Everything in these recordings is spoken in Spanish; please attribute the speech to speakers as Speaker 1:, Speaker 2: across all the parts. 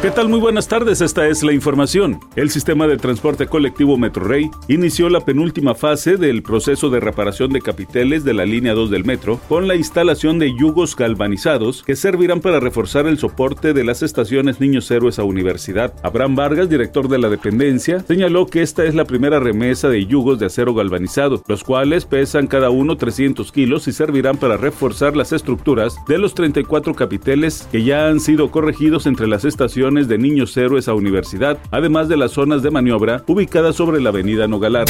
Speaker 1: ¿Qué tal? Muy buenas tardes, esta es la información. El sistema de transporte colectivo Metrorrey inició la penúltima fase del proceso de reparación de capiteles de la línea 2 del metro con la instalación de yugos galvanizados que servirán para reforzar el soporte de las estaciones Niños Héroes a Universidad. Abraham Vargas, director de la dependencia, señaló que esta es la primera remesa de yugos de acero galvanizado, los cuales pesan cada uno 300 kilos y servirán para reforzar las estructuras de los 34 capiteles que ya han sido corregidos entre las estaciones de niños héroes a universidad, además de las zonas de maniobra ubicadas sobre la avenida Nogalar.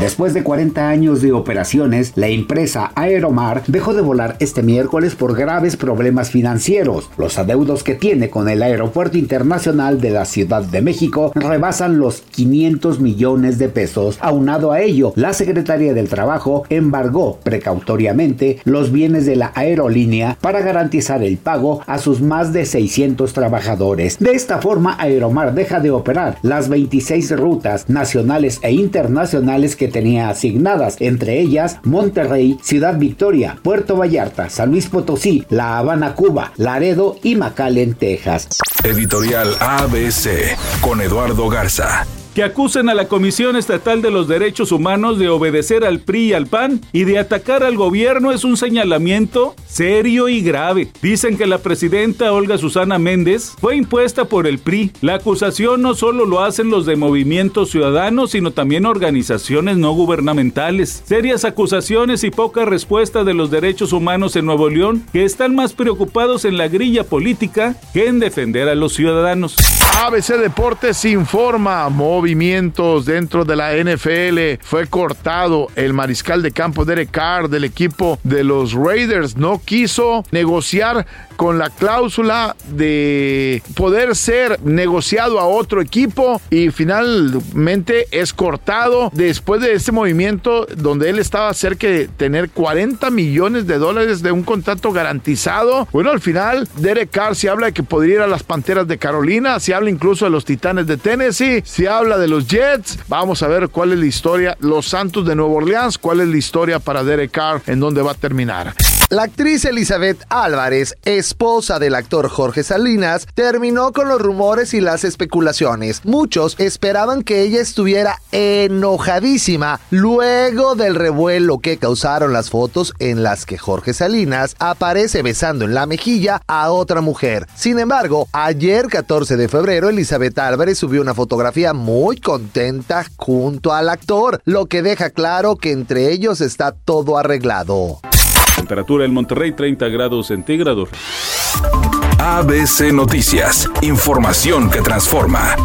Speaker 2: Después de 40 años de operaciones, la empresa Aeromar dejó de volar este miércoles por graves problemas financieros. Los adeudos que tiene con el Aeropuerto Internacional de la Ciudad de México rebasan los 500 millones de pesos. Aunado a ello, la Secretaría del Trabajo embargó precautoriamente los bienes de la aerolínea para garantizar el pago a sus más de 600 trabajadores. De esta forma, Aeromar deja de operar las 26 rutas nacionales e internacionales que tenía asignadas, entre ellas Monterrey, Ciudad Victoria, Puerto Vallarta, San Luis Potosí, La Habana, Cuba, Laredo y McAllen, Texas.
Speaker 3: Editorial ABC con Eduardo Garza
Speaker 1: que acusen a la Comisión Estatal de los Derechos Humanos de obedecer al PRI y al PAN y de atacar al gobierno es un señalamiento serio y grave. Dicen que la presidenta Olga Susana Méndez fue impuesta por el PRI. La acusación no solo lo hacen los de movimientos ciudadanos, sino también organizaciones no gubernamentales. Serias acusaciones y poca respuesta de los derechos humanos en Nuevo León, que están más preocupados en la grilla política que en defender a los ciudadanos.
Speaker 4: ABC Deportes informa movimientos dentro de la NFL. Fue cortado el mariscal de campo Derek Carr del equipo de los Raiders. No quiso negociar con la cláusula de poder ser negociado a otro equipo y finalmente es cortado después de ese movimiento donde él estaba cerca de tener 40 millones de dólares de un contrato garantizado. Bueno, al final Derek Carr se habla de que podría ir a las Panteras de Carolina, se habla incluso de los Titanes de Tennessee, se habla de los Jets. Vamos a ver cuál es la historia. Los Santos de Nueva Orleans, cuál es la historia para Derek Carr, en dónde va a terminar.
Speaker 5: La actriz Elizabeth Álvarez, esposa del actor Jorge Salinas, terminó con los rumores y las especulaciones. Muchos esperaban que ella estuviera enojadísima luego del revuelo que causaron las fotos en las que Jorge Salinas aparece besando en la mejilla a otra mujer. Sin embargo, ayer 14 de febrero, Elizabeth Álvarez subió una fotografía muy contenta junto al actor, lo que deja claro que entre ellos está todo arreglado.
Speaker 1: Temperatura en Monterrey 30 grados centígrados.
Speaker 3: ABC Noticias, información que transforma.